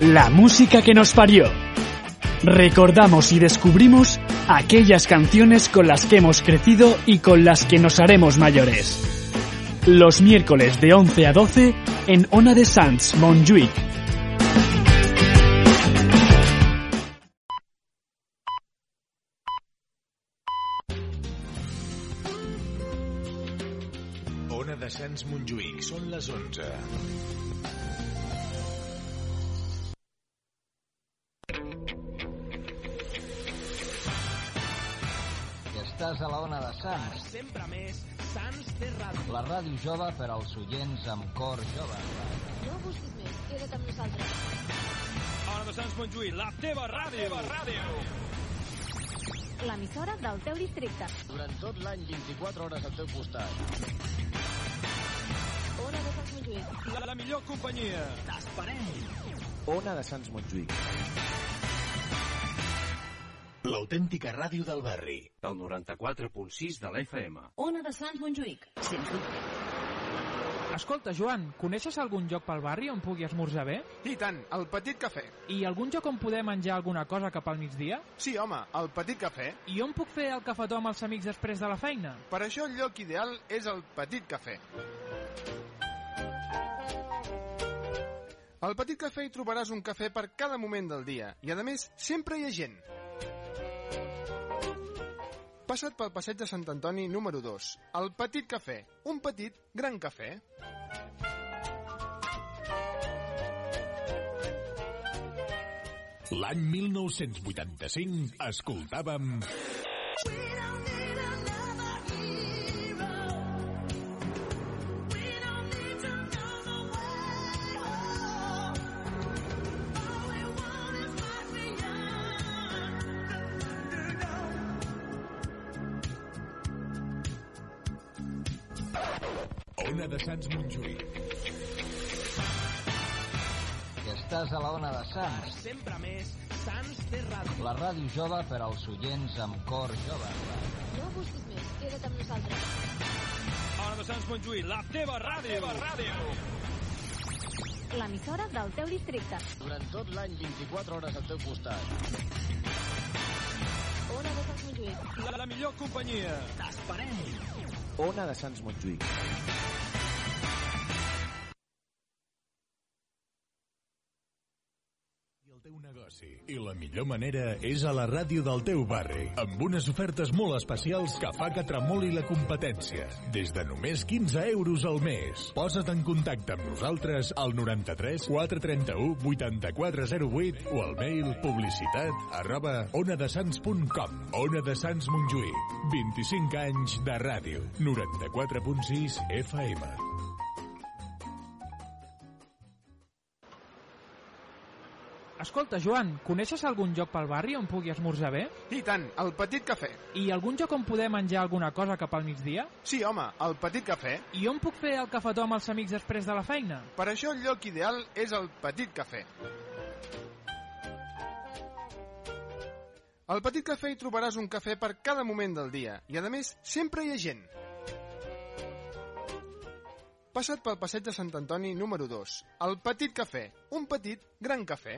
la música que nos parió. Recordamos y descubrimos aquellas canciones con las que hemos crecido y con las que nos haremos mayores. Los miércoles de 11 a 12 en Ona de Sans, Montjuic. Jove per als oients amb cor jove. No busquis més, queda't amb nosaltres. Ona de Sants Montjuïc, la teva ràdio. La teva ràdio. L'emissora del teu districte. Durant tot l'any, 24 hores al teu costat. Ona de Sants Montjuïc. La, la millor companyia. T'esperem. Ona de Sants Montjuïc. L'autèntica ràdio del barri. El 94.6 de la FM. Ona de Sants Montjuïc, sens dubte. Escolta, Joan, coneixes algun lloc pel barri on pugui esmorzar bé? I tant, el Petit Cafè. I algun lloc on poder menjar alguna cosa cap al migdia? Sí, home, el Petit Cafè. I on puc fer el cafetó amb els amics després de la feina? Per això el lloc ideal és el Petit Cafè. Al Petit Cafè hi trobaràs un cafè per cada moment del dia i, a més, sempre hi ha gent. Passa't pel passeig de Sant Antoni número 2, el Petit Cafè, un petit, gran cafè. L'any 1985 escoltàvem... Ona de Sants Montjuïc. Que estàs a la ona de Sants. Sempre més Sants té ràdio. La ràdio jove per als oients amb cor jove. No busquis més, queda't amb nosaltres. Ona de Sants Montjuïc, la teva ràdio. La teva ràdio. L'emissora del teu districte. Durant tot l'any, 24 hores al teu costat. Ona de Sants Montjuïc. La, la millor companyia. T'esperem. Ona de Sants Montjuïc. Negoci. I la millor manera és a la ràdio del teu barri, amb unes ofertes molt especials que fa que tremoli la competència. Des de només 15 euros al mes. Posa't en contacte amb nosaltres al 93 431 8408 o al mail publicitat arroba onadesans.com Ona de Sants Montjuïc. 25 anys de ràdio. 94.6 FM. Escolta, Joan, coneixes algun lloc pel barri on pugui esmorzar bé? I tant, el Petit Cafè. I algun lloc on poder menjar alguna cosa cap al migdia? Sí, home, el Petit Cafè. I on puc fer el cafetó amb els amics després de la feina? Per això el lloc ideal és el Petit Cafè. Al Petit Cafè hi trobaràs un cafè per cada moment del dia i, a més, sempre hi ha gent. Passa't pel passeig de Sant Antoni número 2, el Petit Cafè, un petit, gran cafè.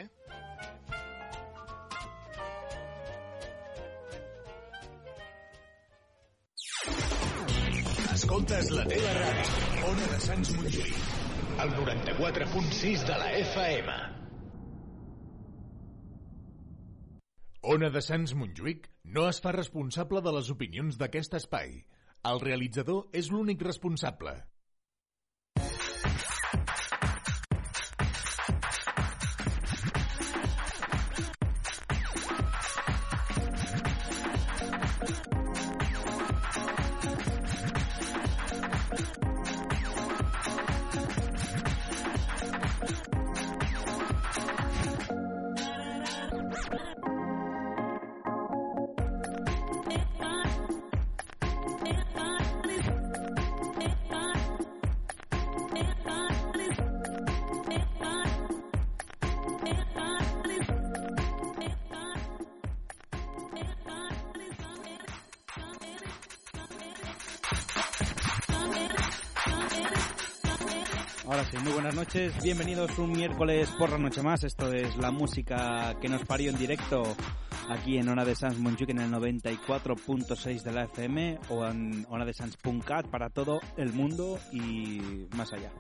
Escoltes la teva ràdio. Ona de Sants Montjuïc. El 94.6 de la FM. Ona de Sants Montjuïc no es fa responsable de les opinions d'aquest espai. El realitzador és l'únic responsable. Bienvenidos un miércoles por la noche más. Esto es la música que nos parió en directo aquí en Ona de Sans Montjuic en el 94.6 de la FM o en Ona de Sans.cat para todo el mundo y más allá.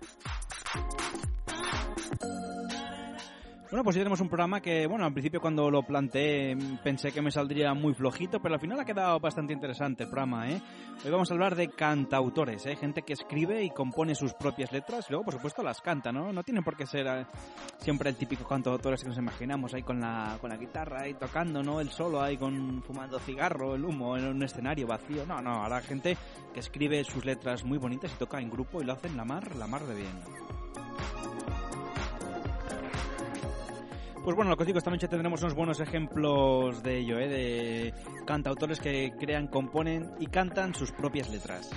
Bueno, pues ya tenemos un programa que, bueno, al principio cuando lo planteé pensé que me saldría muy flojito, pero al final ha quedado bastante interesante el programa, ¿eh? Hoy vamos a hablar de cantautores, ¿eh? Gente que escribe y compone sus propias letras y luego, por supuesto, las canta, ¿no? No tienen por qué ser eh, siempre el típico cantautores que nos imaginamos ahí con la, con la guitarra ahí tocando, ¿no? El solo ahí con fumando cigarro, el humo en un escenario vacío. No, no, ahora gente que escribe sus letras muy bonitas y toca en grupo y lo hacen la mar, la mar de bien. Pues bueno, lo que os digo, esta noche tendremos unos buenos ejemplos de ello, ¿eh? de cantautores que crean, componen y cantan sus propias letras.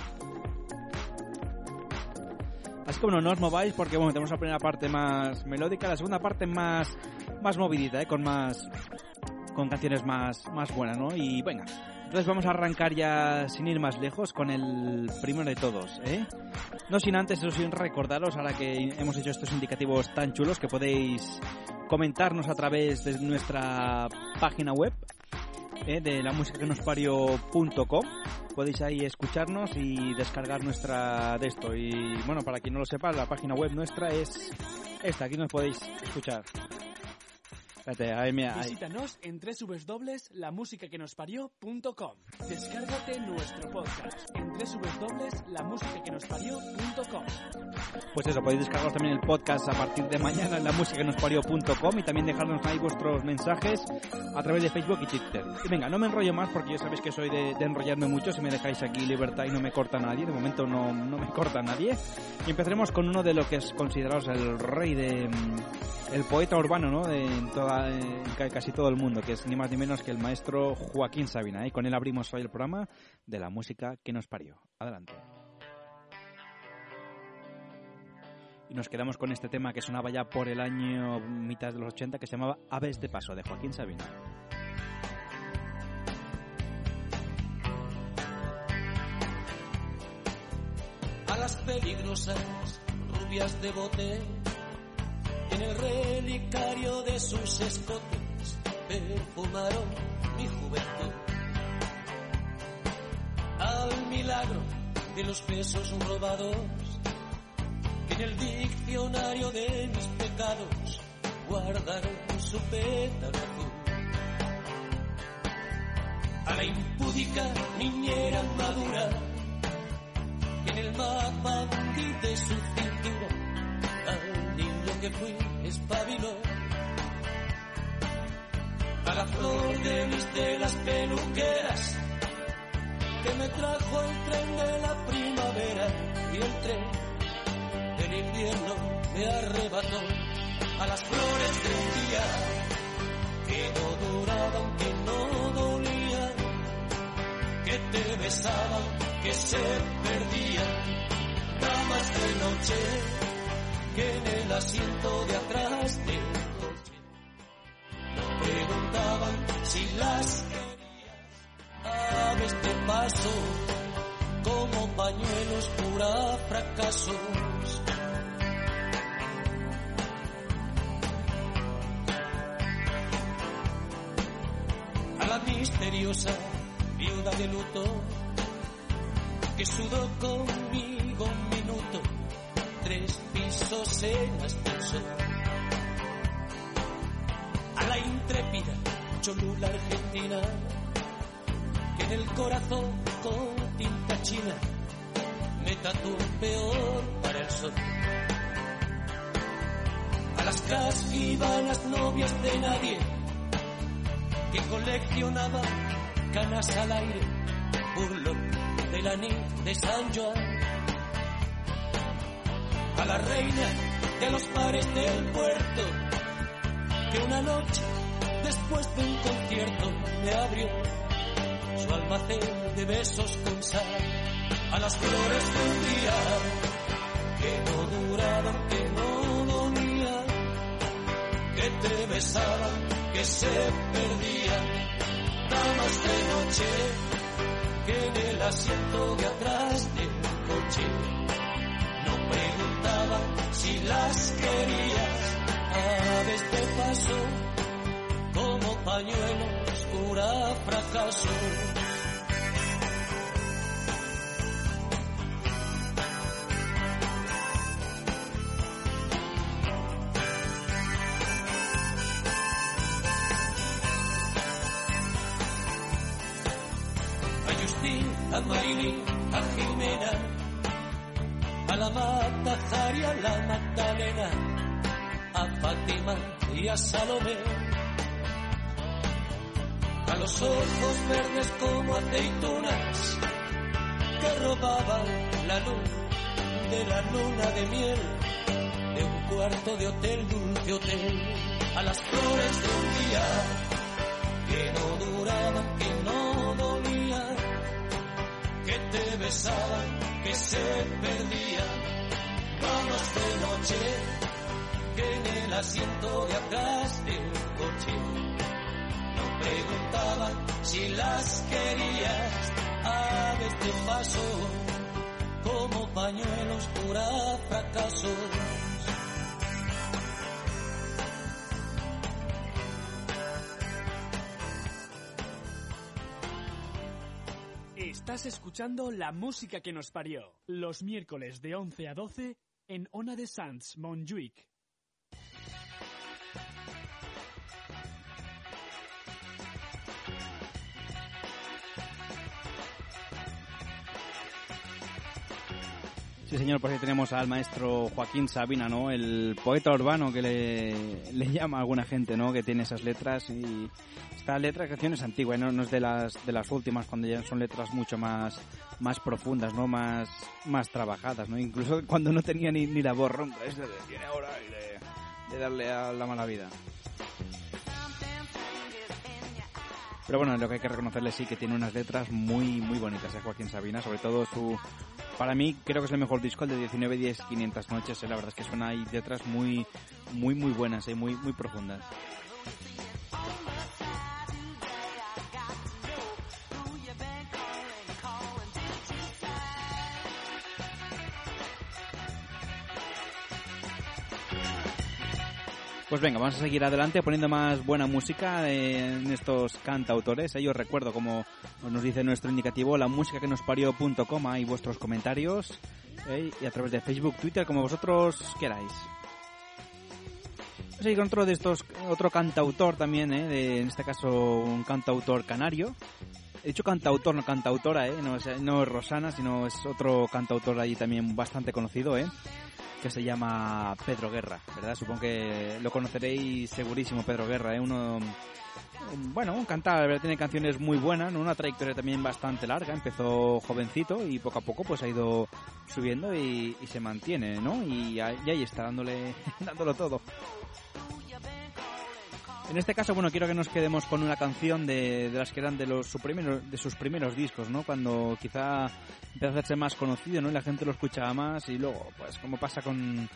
Así que bueno, no os mováis porque bueno, tenemos la primera parte más melódica, la segunda parte más, más movidita, ¿eh? con más con canciones más, más buenas, ¿no? Y venga, entonces vamos a arrancar ya sin ir más lejos con el primero de todos, ¿eh? No sin antes, eso sin recordaros, ahora que hemos hecho estos indicativos tan chulos, que podéis comentarnos a través de nuestra página web, ¿eh? de la música que nos parió.com. Podéis ahí escucharnos y descargar nuestra de esto. Y bueno, para quien no lo sepa, la página web nuestra es esta, aquí nos podéis escuchar. Espérate, ahí me, ahí. Visítanos en www.lamusicaquenosparió.com. Descárgate nuestro podcast en www.lamusicaquenosparió.com. Pues eso, podéis descargaros también el podcast a partir de mañana en lamusicaquenosparió.com y también dejarnos ahí vuestros mensajes a través de Facebook y Twitter. Y venga, no me enrollo más porque ya sabéis que soy de, de enrollarme mucho. Si me dejáis aquí libertad y no me corta nadie, de momento no, no me corta nadie. Y empezaremos con uno de lo que es considerado el rey de... el poeta urbano, ¿no? De en toda, casi todo el mundo, que es ni más ni menos que el maestro Joaquín Sabina. Y con él abrimos hoy el programa de la música que nos parió. Adelante. Y nos quedamos con este tema que sonaba ya por el año mitad de los 80 que se llamaba Aves de Paso de Joaquín Sabina. A las peligrosas rubias de bote en el relicario de sus escotes perfumaron mi juventud. Al milagro de los besos robados en el diccionario de mis pecados guardaron su pétalo azul. A la impúdica niñera madura en el mapa de su cintura que fui espabiló. A la flor de mis telas peluqueras que me trajo el tren de la primavera y el tren del invierno me arrebató a las flores del día que no duraban, que no dolían, que te besaban, que se perdían, damas de noche que en el asiento de atrás del coche preguntaban si las querías aves de paso como pañuelos pura fracasos. A la misteriosa viuda de luto que sudó conmigo pisos en ascensor. A la intrépida cholula argentina que en el corazón con tinta china me tatuó peor para el sol. A las casquivanas novias de nadie que coleccionaba canas al aire, burlo del anillo de San Joan. A la reina de los pares del puerto, que una noche después de un concierto me abrió su almacén de besos con sal. A las flores de un día que no duraban, que no dolían, que te besaban, que se perdían. Damas de noche que en el asiento de atrás del coche si las querías. Aves de paso, como pañuelos, pura fracaso. a Justín, a Marini, Mata, Jari, a la Magdalena, a Fátima y a Salomé. A los ojos verdes como aceitunas que robaban la luz de la luna de miel de un cuarto de hotel, dulce hotel, a las flores de un día que no duraban, que no dolían, que te besaban, que se perdían. Vamos de noche, que en el asiento de atrás del coche no preguntaban si las querías. Aves de paso, como pañuelos pura fracaso. Estás escuchando la música que nos parió. Los miércoles de 11 a 12 en Ona de Sans, Montjuic. Sí, señor, pues ahí tenemos al maestro Joaquín Sabina, ¿no? El poeta urbano que le, le llama a alguna gente, ¿no? Que tiene esas letras y esta letra de canción es antigua, ¿no? No es de las de las últimas cuando ya son letras mucho más más profundas, ¿no? Más más trabajadas, ¿no? Incluso cuando no tenía ni, ni la voz ronca, esa que tiene ahora y de, de darle a la mala vida. Pero bueno, lo que hay que reconocerle sí que tiene unas letras muy muy bonitas, ¿eh? Joaquín Sabina, sobre todo su para mí creo que es el mejor disco el de 19 10 500 noches, ¿eh? la verdad es que suena ahí letras muy muy muy buenas, ¿eh? muy muy profundas. Pues venga, vamos a seguir adelante poniendo más buena música en estos cantautores. Yo recuerdo, como nos dice nuestro indicativo, la música que nos parió.com, ahí vuestros comentarios ¿eh? y a través de Facebook, Twitter, como vosotros queráis. Vamos a seguir con otro de estos, otro cantautor también, ¿eh? en este caso un cantautor canario. He dicho cantautor, no cantautora, ¿eh? no es Rosana, sino es otro cantautor allí también bastante conocido, ¿eh? Que se llama Pedro Guerra, ¿verdad? Supongo que lo conoceréis segurísimo, Pedro Guerra, ¿eh? Uno, bueno, un cantar, tiene canciones muy buenas, una trayectoria también bastante larga, empezó jovencito y poco a poco pues ha ido subiendo y, se mantiene, ¿no? Y, y ahí está, dándole, dándolo todo. En este caso, bueno, quiero que nos quedemos con una canción de, de las que eran de los su primero- de sus primeros discos, ¿no? Cuando quizá empezó a hacerse más conocido, ¿no? Y la gente lo escuchaba más y luego, pues, como pasa con,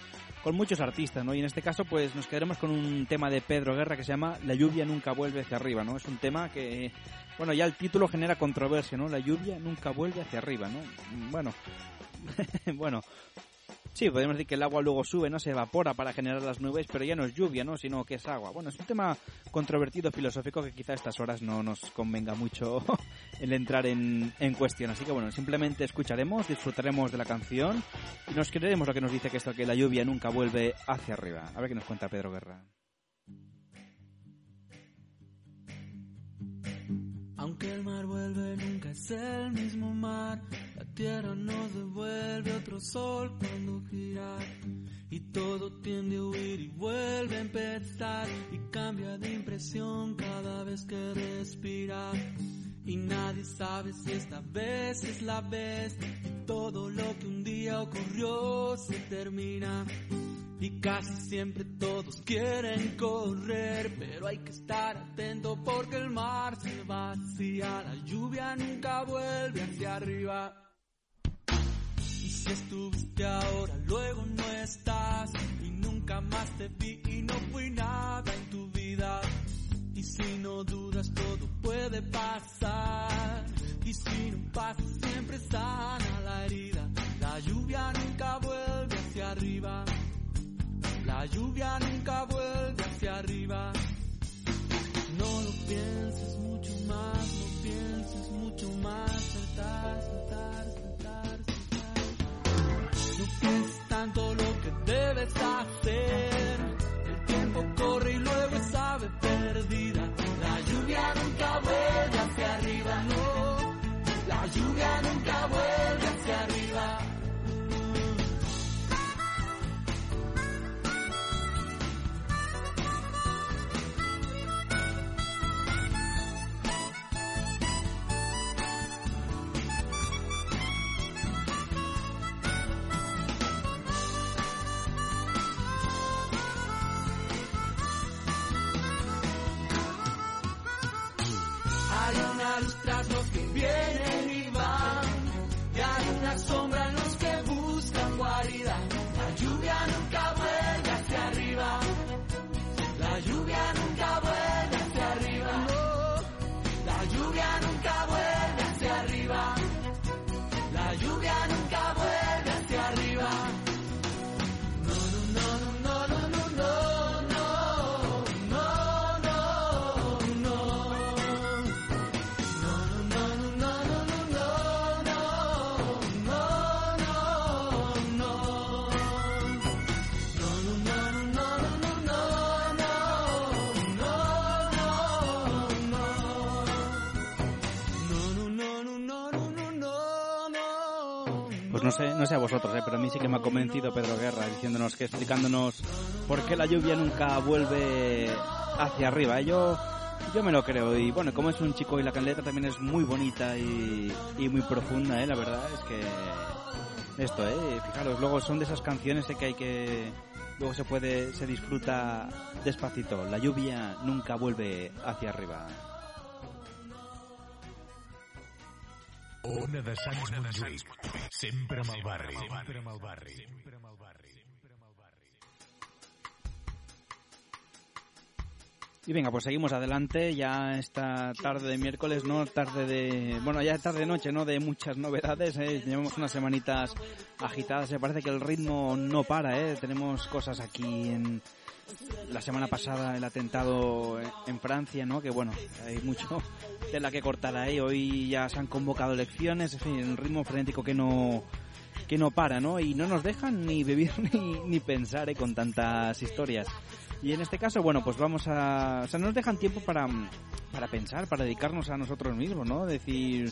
con muchos artistas, ¿no? Y en este caso, pues, nos quedaremos con un tema de Pedro Guerra que se llama La lluvia nunca vuelve hacia arriba, ¿no? Es un tema que, bueno, ya el título genera controversia, ¿no? La lluvia nunca vuelve hacia arriba, ¿no? Bueno, bueno, Sí, podemos decir que el agua luego sube, no se evapora para generar las nubes, pero ya no es lluvia, ¿no? Sino que es agua. Bueno, es un tema controvertido filosófico que quizá a estas horas no nos convenga mucho el entrar en, en cuestión. Así que bueno, simplemente escucharemos, disfrutaremos de la canción y nos creeremos lo que nos dice que esto que la lluvia nunca vuelve hacia arriba. A ver qué nos cuenta Pedro Guerra. Aunque el mar vuelve, nunca es el mismo mar. La tierra nos devuelve otro sol Y todo tiende a huir y vuelve a empezar. Y cambia de impresión cada vez que respira. Y nadie sabe si esta vez es la vez. Y todo lo que un día ocurrió se termina. Y casi siempre todos quieren correr, pero hay que estar atento porque el mar se vacía, la lluvia nunca vuelve hacia arriba. Si estuviste ahora, luego no estás, y nunca más te vi y no fui nada en tu vida. Y si no dudas, todo puede pasar. Y si no pasa, siempre sana la herida. La lluvia nunca vuelve hacia arriba. La lluvia nunca vuelve hacia arriba. No lo pienses mucho más, no pienses mucho más. Saltar, saltar, tanto lo que debes hacer. Sé, no sé a vosotros, ¿eh? pero a mí sí que me ha convencido Pedro Guerra diciéndonos que explicándonos por qué la lluvia nunca vuelve hacia arriba. ¿eh? Yo, yo me lo creo y bueno, como es un chico y la letra también es muy bonita y, y muy profunda, ¿eh? la verdad es que esto, ¿eh? fijaros, luego son de esas canciones ¿eh? que hay que luego se puede se disfruta despacito. La lluvia nunca vuelve hacia arriba. Ona de Sants Montjuïc, sempre amb el barri. Sempre amb el barri. Y venga, pues seguimos adelante. Ya esta tarde de miércoles, no tarde de. Bueno, ya tarde de noche, ¿no? De muchas novedades. ¿eh? Llevamos unas semanitas agitadas. Me parece que el ritmo no para, ¿eh? Tenemos cosas aquí en. La semana pasada el atentado en Francia, ¿no? Que bueno, hay mucho de la que cortar ahí. Hoy ya se han convocado elecciones. En fin, un ritmo frenético que no que no para, ¿no? Y no nos dejan ni vivir ni, ni pensar ¿eh? con tantas historias. Y en este caso, bueno, pues vamos a... O sea, no nos dejan tiempo para, para pensar, para dedicarnos a nosotros mismos, ¿no? Decir,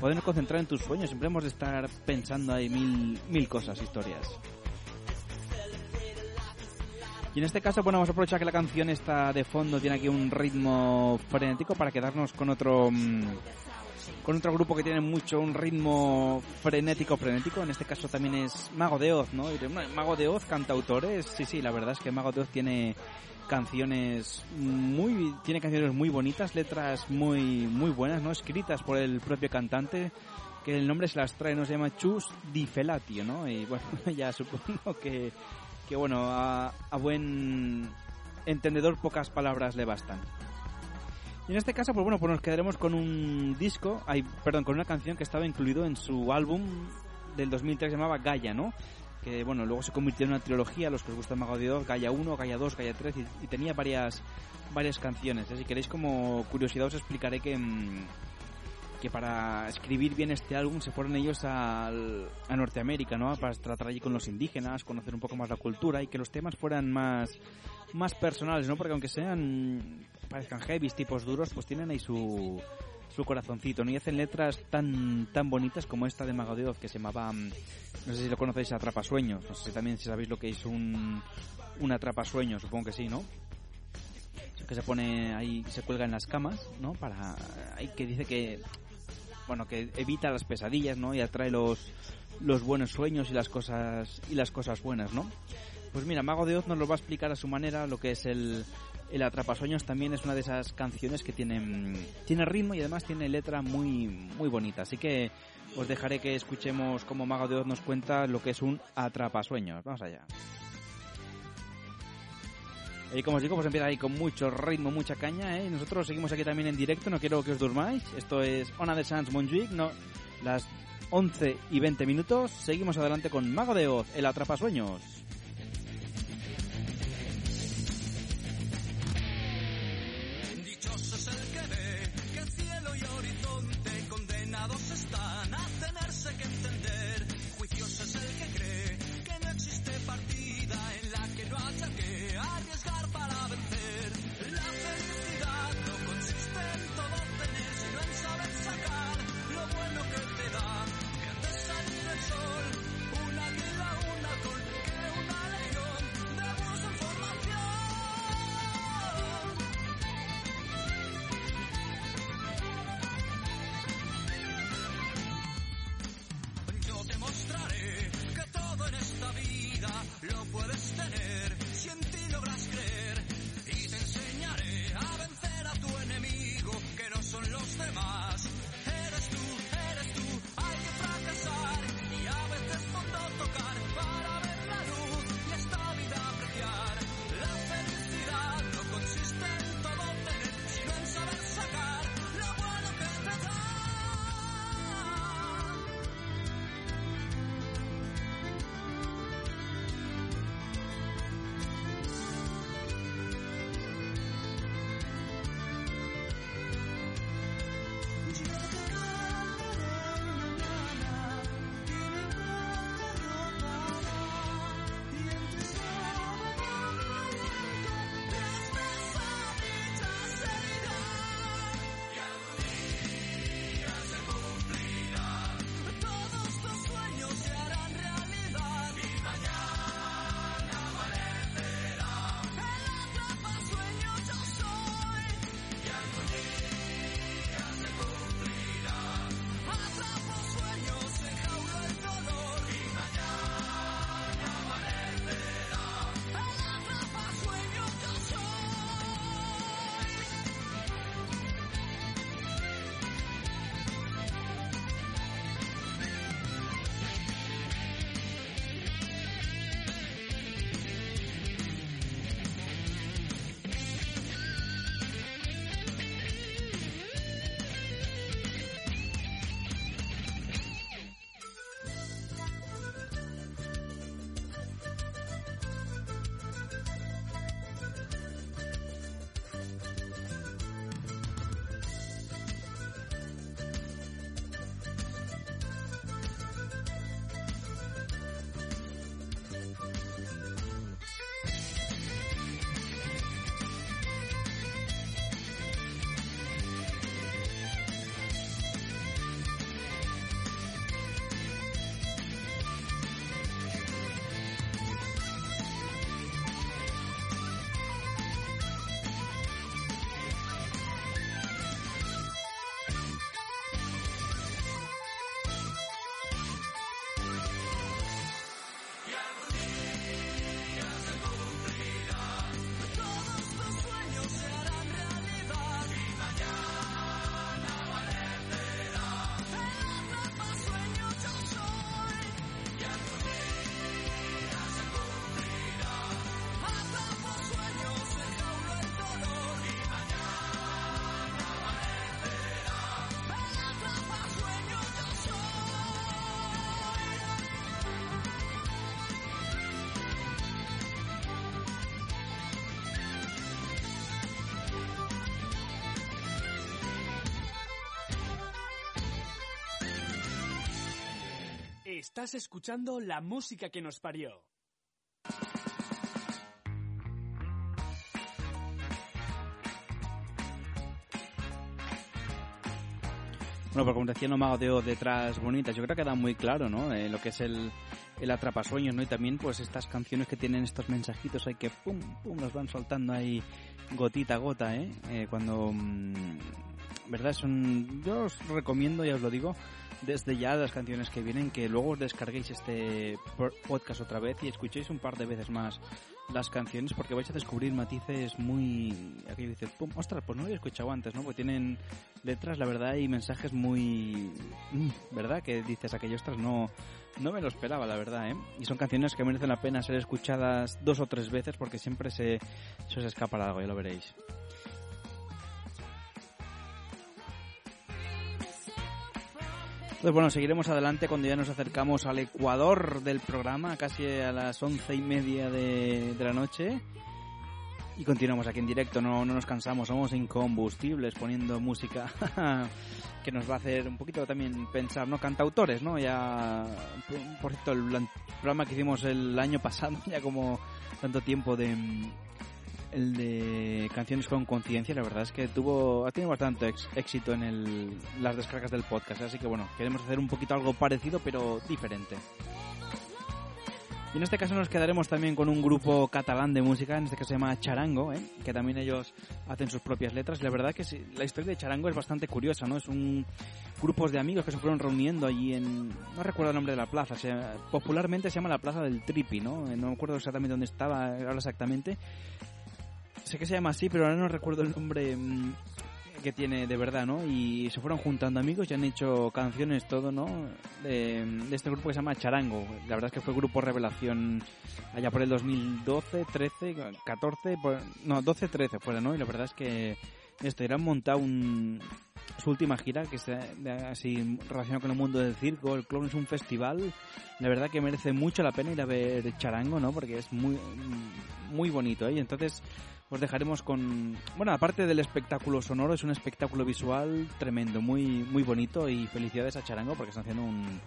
podernos concentrar en tus sueños. Siempre hemos de estar pensando ahí mil, mil cosas, historias. Y en este caso, bueno, vamos a aprovechar que la canción está de fondo, tiene aquí un ritmo frenético para quedarnos con otro... mm, con otro grupo que tiene mucho un ritmo frenético, frenético. En este caso también es Mago de Oz, ¿no? Y diré, "Bueno, Mago de Oz, cantautores. Sí, sí, la verdad es que Mago de Oz tiene canciones muy tiene canciones muy bonitas, letras muy muy buenas, ¿no? Escritas por el propio cantante que el nombre se las trae, ¿no? Se llama Chus Di Felatio, ¿no? Y bueno, ya supongo que que bueno, a, a buen entendedor pocas palabras le bastan. Y en este caso, pues bueno, pues nos quedaremos con un disco, ay, perdón, con una canción que estaba incluido en su álbum del 2003 que llamaba Gaia, ¿no? Que bueno, luego se convirtió en una trilogía, los que os gusta Mago de Oz, Gaia 1, Gaia 2, Gaia 3, y, y tenía varias varias canciones. ¿eh? Si queréis como curiosidad os explicaré que, mm, que para escribir bien este álbum se fueron ellos al- a Norteamérica, ¿no? Para tratar allí con los indígenas, conocer un poco más la cultura y que los temas fueran más más personales, ¿no? Porque aunque sean parezcan heavy, tipos duros, pues tienen ahí su su corazoncito, ¿no? Y hacen letras tan tan bonitas como esta de Mago que se llamaba mm, no sé si lo conocéis Atrapasueños, no sé también si sabéis lo que es un un atrapasueños, supongo que sí, ¿no? que se pone ahí, se cuelga en las camas, ¿no? Para, ahí que dice que, bueno, que evita las pesadillas, ¿no? Y atrae los, los buenos sueños y las cosas, y las cosas buenas, ¿no? Pues mira, Mago de Oz nos lo va a explicar a su manera lo que es el, el Atrapasueños también es una de esas canciones que tienen, tiene ritmo y además tiene letra muy, muy bonita. Así que os dejaré que escuchemos cómo Mago de Oz nos cuenta lo que es un Atrapasueños. Vamos allá. Y como os digo, pues empieza ahí con mucho ritmo, mucha caña, ¿eh? Y nosotros seguimos aquí también en directo, no quiero que os durmáis. Esto es Ona de Sans Montjuic, no, las 11 y 20 minutos. Seguimos adelante con Mago de Oz, el atrapasueños. Estás escuchando la música que nos parió. Bueno, pues como decía Nomago de O, detrás bonitas, yo creo que queda muy claro, ¿no? Eh, lo que es el, el atrapasueños, ¿no? Y también, pues, estas canciones que tienen estos mensajitos ahí que pum, pum, los van soltando ahí gotita a gota, ¿eh? Eh, cuando, mm, ¿verdad? Son, yo os recomiendo, ya os lo digo, desde ya las canciones que vienen, que luego os descarguéis este podcast otra vez y escuchéis un par de veces más las canciones porque vais a descubrir matices muy... Aquí dices, pum, ostras, pues no lo había escuchado antes, ¿no? Porque tienen letras, la verdad, y mensajes muy... mm, ¿Verdad? Que dices aquello, ostras, no, no me lo esperaba, la verdad, ¿eh? Y son canciones que merecen la pena ser escuchadas dos o tres veces porque siempre se, se os escapa algo, ya lo veréis. Pues bueno, seguiremos adelante cuando ya nos acercamos al ecuador del programa, casi a las once y media de, la noche. Y continuamos aquí en directo, no, no nos cansamos, somos incombustibles poniendo música que nos va a hacer un poquito también pensar, ¿no? Cantautores, ¿no? Ya, por cierto, el programa que hicimos el año pasado, ya como tanto tiempo de el de canciones con conciencia, la verdad es que tuvo ha tenido bastante ex- éxito en el, las descargas del podcast, así que bueno, queremos hacer un poquito algo parecido pero diferente. Y en este caso nos quedaremos también con un grupo catalán de música, en este caso se llama Charango, ¿eh? que también ellos hacen sus propias letras. La verdad que sí, la historia de Charango es bastante curiosa, ¿no? Es un grupos de amigos que se fueron reuniendo allí en... no recuerdo el nombre de la plaza, popularmente se llama la Plaza del Tripi, ¿no? No me acuerdo exactamente dónde estaba ahora exactamente. Sé que se llama así, pero ahora no recuerdo el nombre mm, que tiene de verdad, ¿no? Y se fueron juntando amigos y han hecho canciones, todo, ¿no? De, de este grupo que se llama Charango. La verdad es que fue grupo revelación allá por el 2012, 13, 14, por- no, 12, 13 fuera, ¿no? Y la verdad es que esto, han montado un, su última gira, que está así relacionado con el mundo del circo. El Clown es un festival, la verdad que merece mucho la pena ir a ver Charango, ¿no? Porque es muy, muy bonito, ¿eh? Y entonces os dejaremos con... Bueno, aparte del espectáculo sonoro, es un espectáculo visual tremendo, muy, muy bonito y felicidades a Charango porque están haciendo un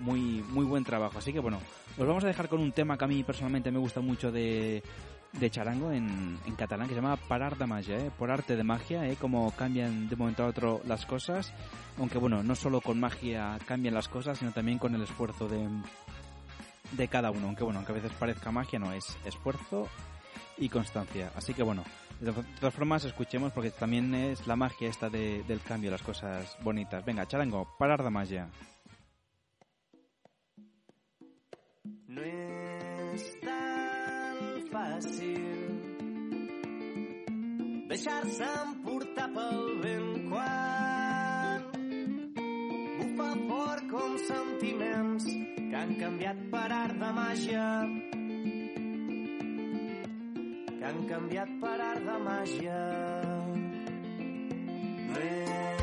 muy, muy buen trabajo. Así que bueno, os vamos a dejar con un tema que a mí personalmente me gusta mucho de, de Charango en, en catalán que se llama Parar de Magia, ¿eh? por arte de magia, ¿eh? como cambian de momento a otro las cosas. Aunque bueno, no solo con magia cambian las cosas, sino también con el esfuerzo de, de cada uno. Aunque bueno, aunque a veces parezca magia, no, es esfuerzo y constancia. Así que bueno, de to- de todas formas escuchemos porque también es la magia esta de- del cambio, las cosas bonitas. Venga, charango, parar de magia. No és tan fàcil deixar-se emportar pel vent quan bufa fort com sentiments que han canviat per art de màgia que han canviat per art de màgia. No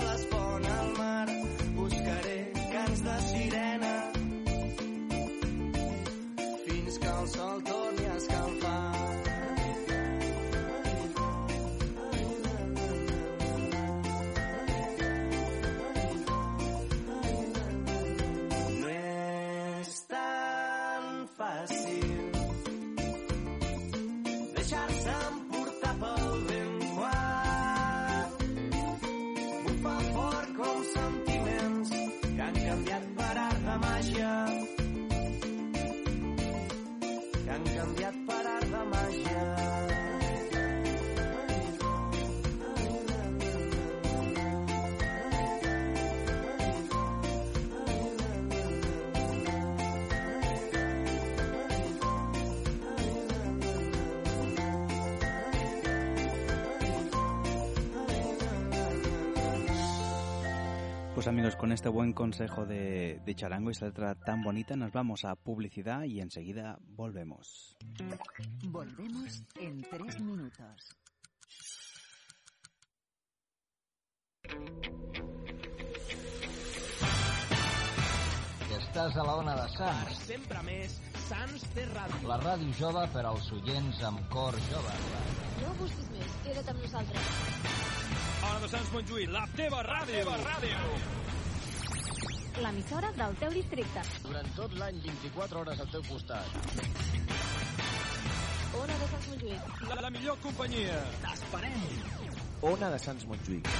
si ara el amigos, con este buen consejo de, de Charango y esta letra tan bonita, nos vamos a publicidad y enseguida volvemos. Volvemos en tres minutos. Estàs a la ona de Sants. Sempre més, Sants té ràdio. La ràdio jove per als oients amb cor jove. No busquis més, queda't amb nosaltres. Ona de Sants Montjuïc, la teva ràdio. La teva ràdio. L'emissora del teu districte. Durant tot l'any, 24 hores al teu costat. Ona de Sants Montjuïc. La, la millor companyia. T'esperem. Ona de Sants Montjuïc.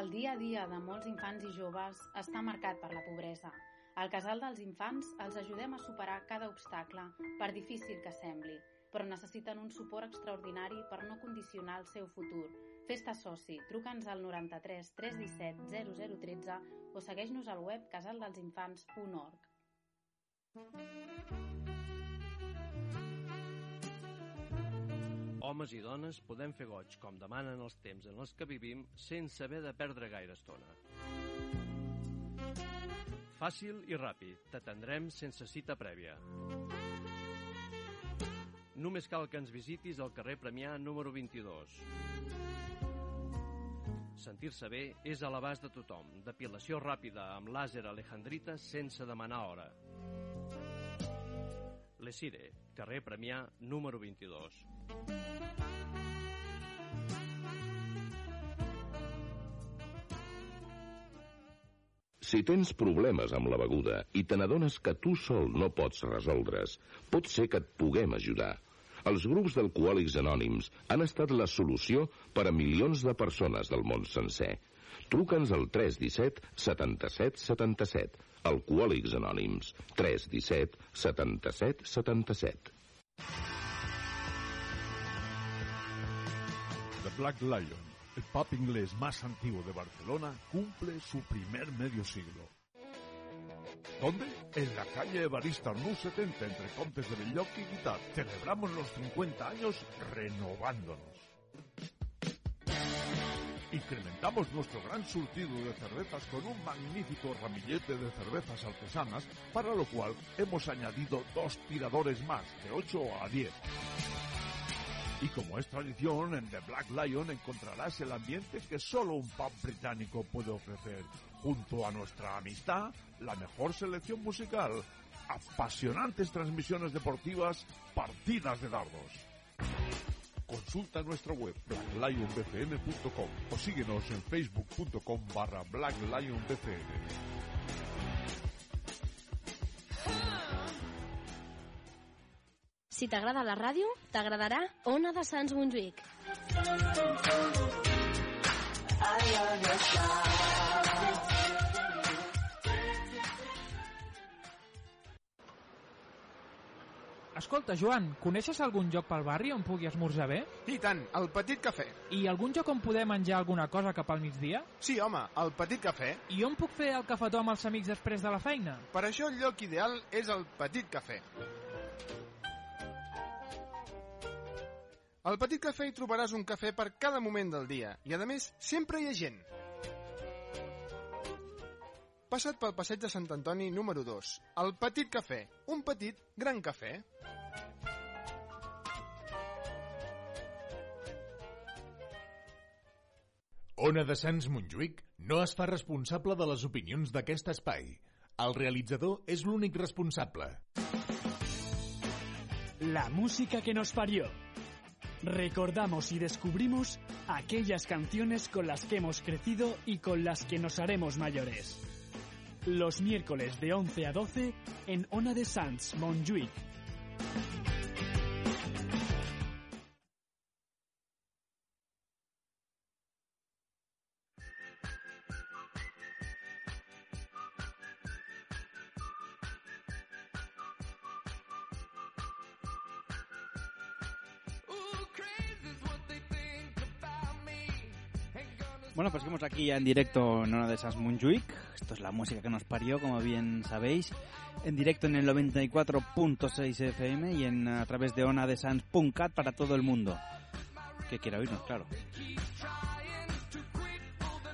El dia a dia de molts infants i joves està marcat per la pobresa. Al Casal dels Infants els ajudem a superar cada obstacle, per difícil que sembli, però necessiten un suport extraordinari per no condicionar el seu futur. Fes-te soci, truca'ns al 93 317 0013 o segueix-nos al web casaldelsinfants.org. Homes i dones podem fer goig com demanen els temps en els que vivim sense haver de perdre gaire estona. Fàcil i ràpid, t'atendrem sense cita prèvia. Només cal que ens visitis al carrer Premià número 22. Sentir-se bé és a l'abast de tothom. Depilació ràpida amb làser alejandrita sense demanar hora. Lesire, carrer Premià número 22. Si tens problemes amb la beguda i te n'adones que tu sol no pots resoldre's, pot ser que et puguem ajudar. Els grups d'alcohòlics anònims han estat la solució per a milions de persones del món sencer. Truca'ns al 317 77 77. Alcohòlics Anònims. 317 77 77. The Black Lion, el pub inglés más antiguo de Barcelona, cumple su primer medio siglo. ¿Dónde? En la calle Evarista Arnús 70, entre Contes de Belloc y Guitar. Celebramos los 50 años renovándonos. Incrementamos nuestro gran surtido de cervezas con un magnífico ramillete de cervezas artesanas, para lo cual hemos añadido dos tiradores más, de 8 a 10. Y como es tradición, en The Black Lion encontrarás el ambiente que solo un pub británico puede ofrecer, junto a nuestra amistad, la mejor selección musical, apasionantes transmisiones deportivas, partidas de dardos. Consulta nuestra web blacklionbcn.com o síguenos en facebook.com barra blacklionbcn. Si t'agrada la ràdio, t'agradarà Ona de Sants Montjuïc. Escolta, Joan, coneixes algun lloc pel barri on pugui esmorzar bé? I tant, el Petit Cafè. I algun lloc on poder menjar alguna cosa cap al migdia? Sí, home, el Petit Cafè. I on puc fer el cafetó amb els amics després de la feina? Per això el lloc ideal és el Petit Cafè. Al Petit Cafè hi trobaràs un cafè per cada moment del dia i, a més, sempre hi ha gent. Passa't pel passeig de Sant Antoni número 2. El Petit Cafè. Un petit, gran cafè. Ona de Sants Montjuïc no es fa responsable de les opinions d'aquest espai. El realitzador és l'únic responsable. La música que nos parió. Recordamos y descubrimos aquellas canciones con las que hemos crecido y con las que nos haremos mayores. Los miércoles de 11 a 12 en Ona de Sants Montjuïc. Seguimos aquí ya en directo en Hora de Sans Montjuic. Esto es la música que nos parió, como bien sabéis. En directo en el 94.6 FM y en a través de onadesans.cat para todo el mundo. Que quiera oírnos, claro.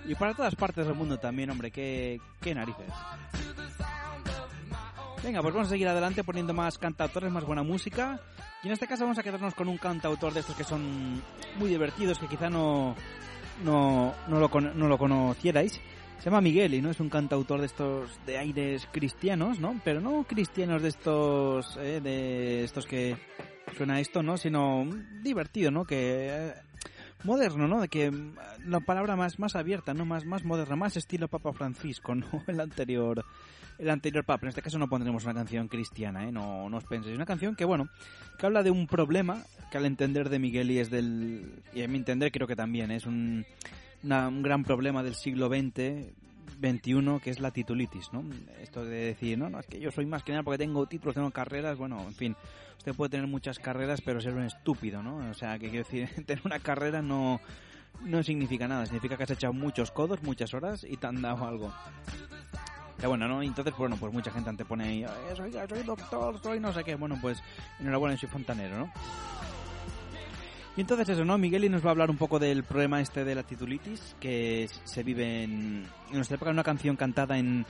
Y para todas partes del mundo también, hombre, qué, qué narices. Venga, pues vamos a seguir adelante poniendo más cantautores, más buena música. Y en este caso vamos a quedarnos con un cantautor de estos que son muy divertidos, que quizá no, no, no, lo, no lo conocierais. Se llama Miguel y no es un cantautor de estos de aires cristianos, ¿no? Pero no cristianos de estos, eh, de estos que suena esto, ¿no? Sino divertido, ¿no? Que eh, moderno, ¿no? De que mm, la palabra más más abierta, ¿no? Más más moderna, más estilo Papa Francisco, ¿no? El anterior el anterior Papa. En este caso no pondremos una canción cristiana, ¿eh? No, no os penséis. Una canción que, bueno, que habla de un problema que al entender de Miguel y es del... Y a mi entender creo que también es un, un gran problema del siglo XX, 21, que es la titulitis, ¿no? Esto de decir, no, no, es que yo soy más que nada porque tengo títulos, tengo carreras, bueno, en fin, usted puede tener muchas carreras, pero ser un estúpido, ¿no? O sea, que quiero decir, tener una carrera no, no significa nada, significa que has echado muchos codos, muchas horas y te han dado algo. Que bueno, ¿no? Entonces, bueno, pues mucha gente antepone ahí, "Eh, soy, soy doctor, soy no sé qué. Bueno, pues enhorabuena, soy fontanero, ¿no? Y entonces eso, ¿no? Migueli nos va a hablar un poco del problema este de la titulitis, que se vive en, en nuestra época, en una canción cantada en,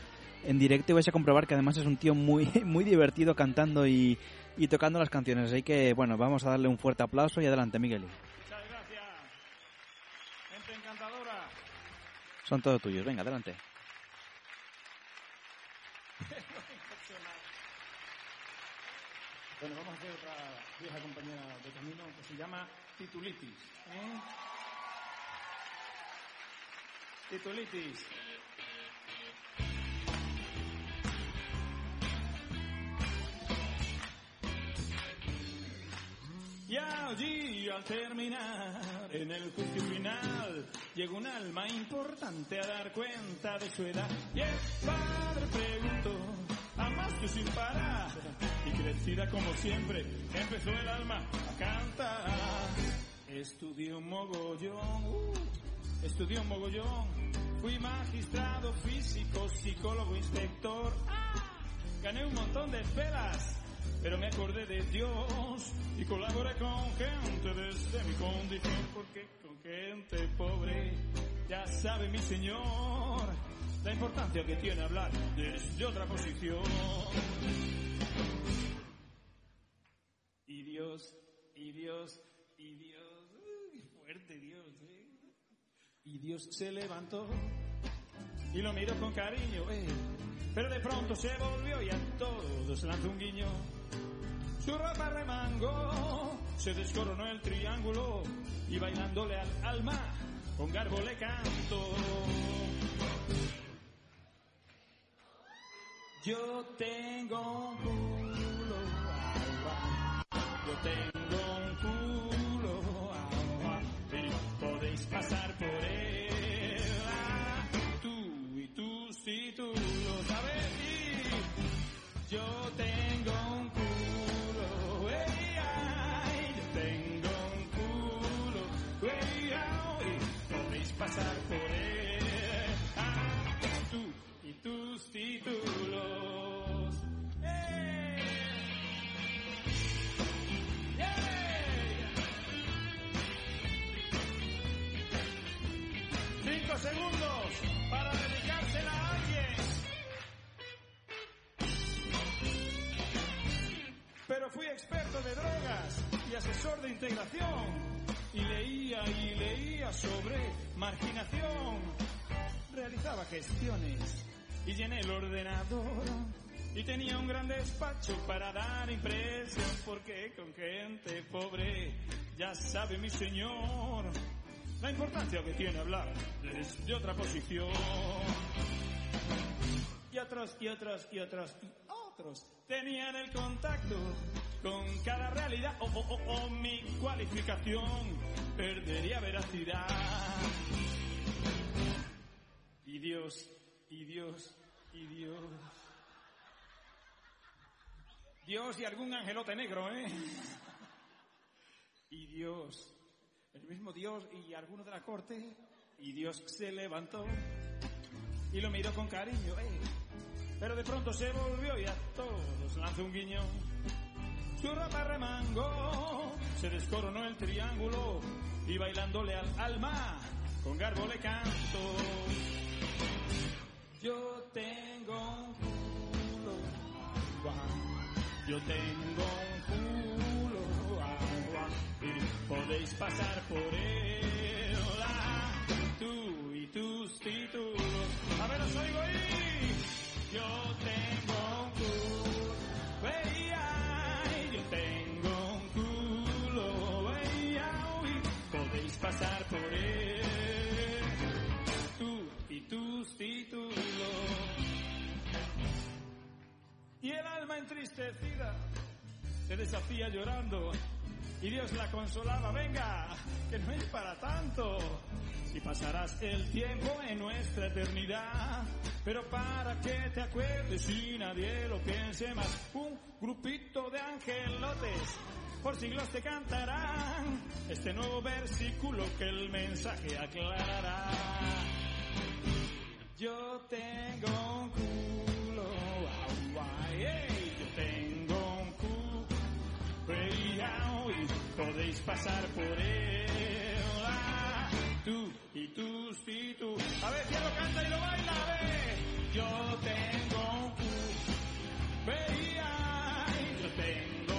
en directo y vais a comprobar que además es un tío muy, muy divertido cantando y, y tocando las canciones. Así que, bueno, vamos a darle un fuerte aplauso y adelante, Migueli. Muchas gracias. Gente encantadora. Son todos tuyos. Venga, adelante. Bueno, vamos a hacer otra vieja compañera de camino que se llama Titulitis. ¿eh? Titulitis. Y allí al terminar, en el juicio final, llegó un alma importante a dar cuenta de su edad. Y el padre preguntó, a más que sin parar, como siempre, empezó el alma a cantar. Estudié un mogollón, uh, estudié un mogollón, fui magistrado, físico, psicólogo, inspector, ah, gané un montón de pelas pero me acordé de Dios y colaboré con gente desde mi condición, porque con gente pobre, ya sabe mi Señor, la importancia que tiene hablar desde otra posición. Y Dios, y Dios, y Dios, fuerte Dios, ¿eh? Y Dios se levantó y lo miró con cariño, eh. Pero de pronto se volvió y a todos lanzó un guiño. Su ropa remangó, se descoronó el triángulo y bailándole al alma, con garbo le canto. Yo tengo un. Yo tengo un culo, agua. Y podéis pasar fui experto de drogas y asesor de integración. Y leía y leía sobre marginación. Realizaba gestiones y llené el ordenador. Y tenía un gran despacho para dar impresión. Porque con gente pobre, ya sabe mi señor, la importancia que tiene hablar desde otra posición. Y otros, y otros, y otros, y otros tenían el contacto con cada realidad o, o- o- o mi cualificación perdería veracidad. Y Dios, y Dios, y Dios. Dios y algún angelote negro, ¿eh? Y Dios, el mismo Dios y alguno de la corte, y Dios se levantó y lo miró con cariño, ¿eh? Pero de pronto se volvió y a todos lanzó un guiño. Su ropa remangó, se descoronó el triángulo y bailándole al alma, con garbo le canto. Yo tengo un culo, agua. yo tengo un culo, agua, y podéis pasar por él. Ah, Tú y tus títulos, a ver, os oigo ahí. Yo tengo y el alma entristecida te desafía llorando y Dios la consolaba, venga, que no es para tanto. Si pasarás el tiempo en nuestra eternidad, pero para que te acuerdes y nadie lo piense más, un grupito de angelotes por siglos te cantarán este nuevo versículo que el mensaje aclarará. Yo tengo un culo, guau, ey, yo tengo un culo, ey, au, y podéis pasar por él. ah, tú y tus y tú. A ver, quién lo canta y lo baila, a ver. Yo tengo un culo, ey, ay, yo tengo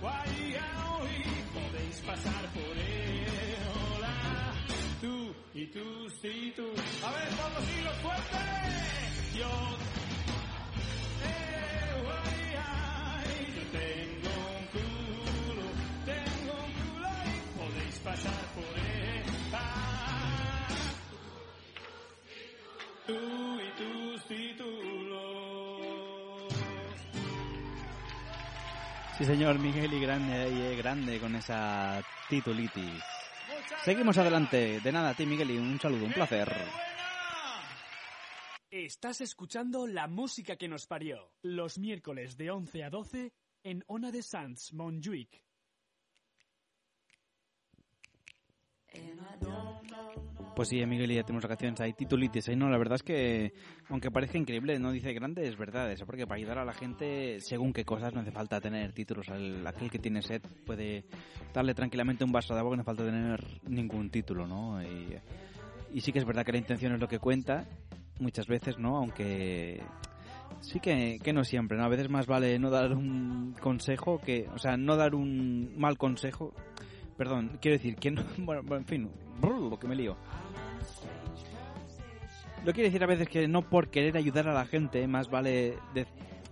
guay, au, y podéis pasar por él. Tú y tus y tú. A ver, todos los hilos fuertes. Yo, eh, yo tengo un culo, tengo un culo y podéis pasar por él. Ah, tú y tus títulos. Sí, señor Miguel y grande, y eh, grande con esa titulitis. Seguimos adelante. De nada, a ti, Miguel, y un saludo, un placer. Estás escuchando la música que nos parió. Los miércoles de 11 a 12 en Ona de Sans, Montjuic. Pues sí, Miguel, ya tenemos vacaciones. Hay titulitis ahí, ¿no? La verdad es que, aunque parezca increíble, no dice grande, es verdad eso, porque para ayudar a la gente, según qué cosas, no hace falta tener títulos. Aquel que tiene sed puede darle tranquilamente un vaso de agua que no hace falta tener ningún título, ¿no? Y, y sí que es verdad que la intención es lo que cuenta, muchas veces, ¿no? Aunque sí que, que no siempre, ¿no? A veces más vale no dar un consejo que, o sea, no dar un mal consejo. Perdón, quiero decir que no, bueno, en fin, lo que me lío. Lo quiero decir a veces que no por querer ayudar a la gente, más vale de-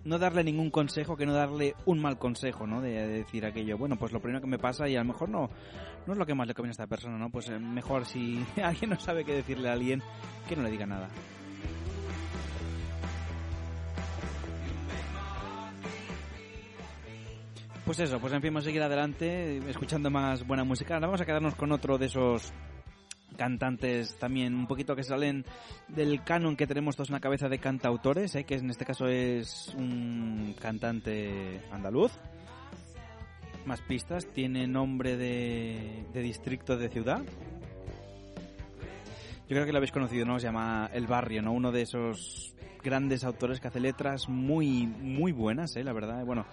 no darle ningún consejo que no darle un mal consejo, ¿no? De, de decir aquello, bueno, pues lo primero que me pasa y a lo mejor no, no es lo que más le conviene a esta persona, ¿no? Pues eh, mejor si alguien no sabe qué decirle a alguien, que no le diga nada. Pues eso, pues en fin, vamos a seguir adelante escuchando más buena música. Ahora vamos a quedarnos con otro de esos cantantes también un poquito que salen del canon que tenemos todos en la cabeza de cantautores, ¿eh? que en este caso es un cantante andaluz. Más pistas, tiene nombre de, de distrito de ciudad. Yo creo que lo habéis conocido, ¿no? Se llama El Barrio, ¿no? Uno de esos grandes autores que hace letras muy, muy buenas, ¿eh? La verdad, bueno.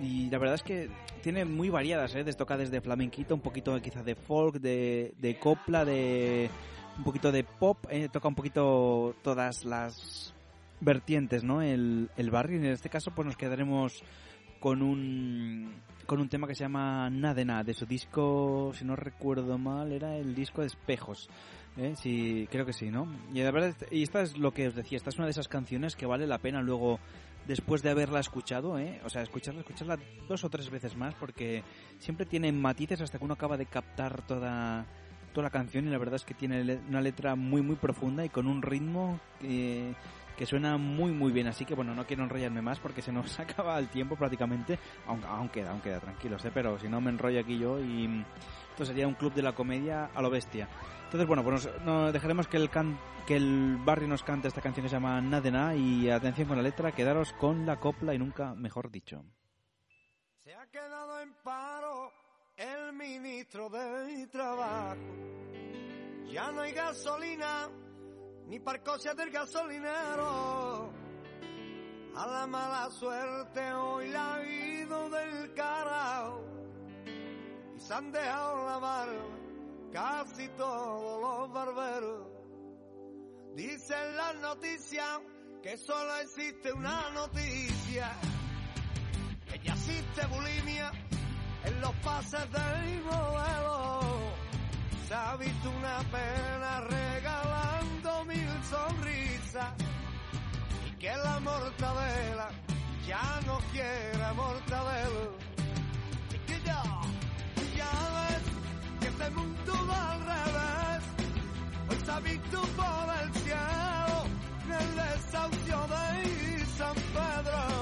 Y la verdad es que tiene muy variadas, ¿eh? Toca desde flamenquito, un poquito quizás de folk, de, de copla, de un poquito de pop, ¿eh? Toca un poquito todas las vertientes, ¿no? El, el barrio. Y en este caso, pues nos quedaremos con un con un tema que se llama Nada, de su disco, si no recuerdo mal, era el disco de Espejos. ¿eh? Sí, creo que sí, ¿no? Y la verdad, y esta es lo que os decía, esta es una de esas canciones que vale la pena luego, después de haberla escuchado, ¿eh? O sea, escucharla, escucharla dos o tres veces más, porque siempre tiene matices hasta que uno acaba de captar toda toda la canción y la verdad es que tiene una letra muy muy profunda y con un ritmo que, que suena muy muy bien así que bueno no quiero enrollarme más porque se nos acaba el tiempo prácticamente aunque aún queda aún queda tranquilos ¿eh? pero si no me enrollo aquí yo y esto sería un club de la comedia a lo bestia entonces bueno pues nos, nos dejaremos que el can- que el barrio nos cante esta canción que se llama Na de Na y atención con la letra quedaros con la copla y nunca mejor dicho Se ha quedado en paro el ministro de Trabajo. Ya no hay gasolina ni parcoches del gasolinero. A la mala suerte hoy la ha ido del carajo. Y se han dejado la barba casi todos los barberos. Dicen las noticias que solo existe una noticia que ya existe bulimia en los pases del modelo. Se ha visto una pena regalando mil sonrisas y que la mortadela ya no quiere mortadelo. el mundo va al revés. Hoy visto por el cielo el desahucio de San Pedro.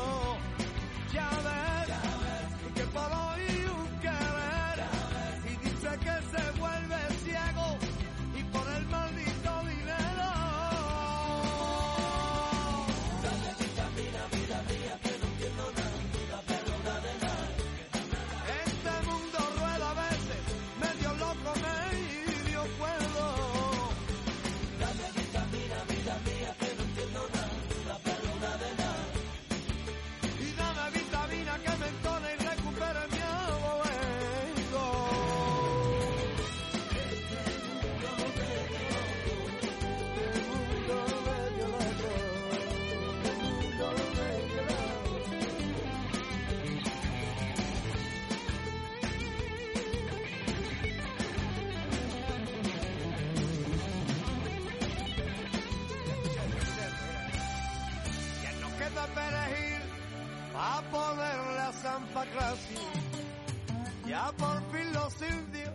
Ya por fin los indios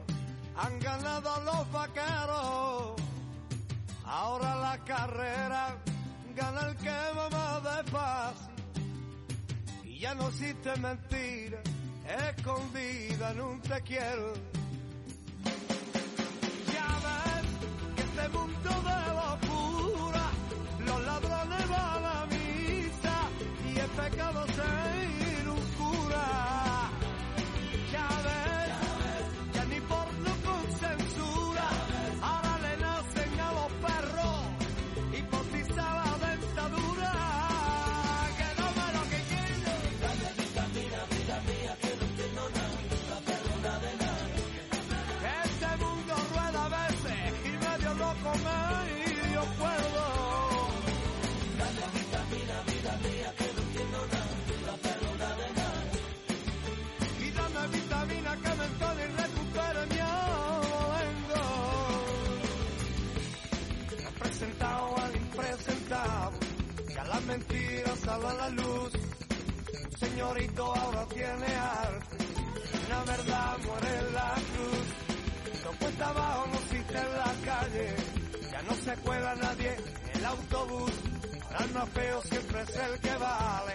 han ganado los vaqueros. Ahora la carrera gana el que va más despacio. Y ya no existe mentira escondida en te quiero. Ya ves que este mundo mentiras salen a la luz. Señorito ahora tiene arte, la verdad muere en la cruz. No cuesta abajo, no existe en la calle, ya no se cuela nadie en el autobús. Ahora el más feo siempre es el que vale,